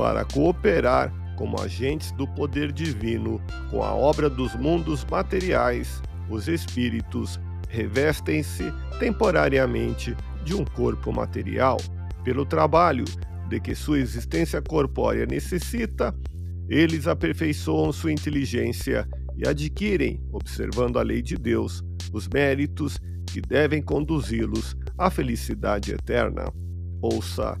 Para cooperar como agentes do poder divino com a obra dos mundos materiais, os espíritos revestem-se temporariamente de um corpo material. Pelo trabalho de que sua existência corpórea necessita, eles aperfeiçoam sua inteligência e adquirem, observando a lei de Deus, os méritos que devem conduzi-los à felicidade eterna. Ouça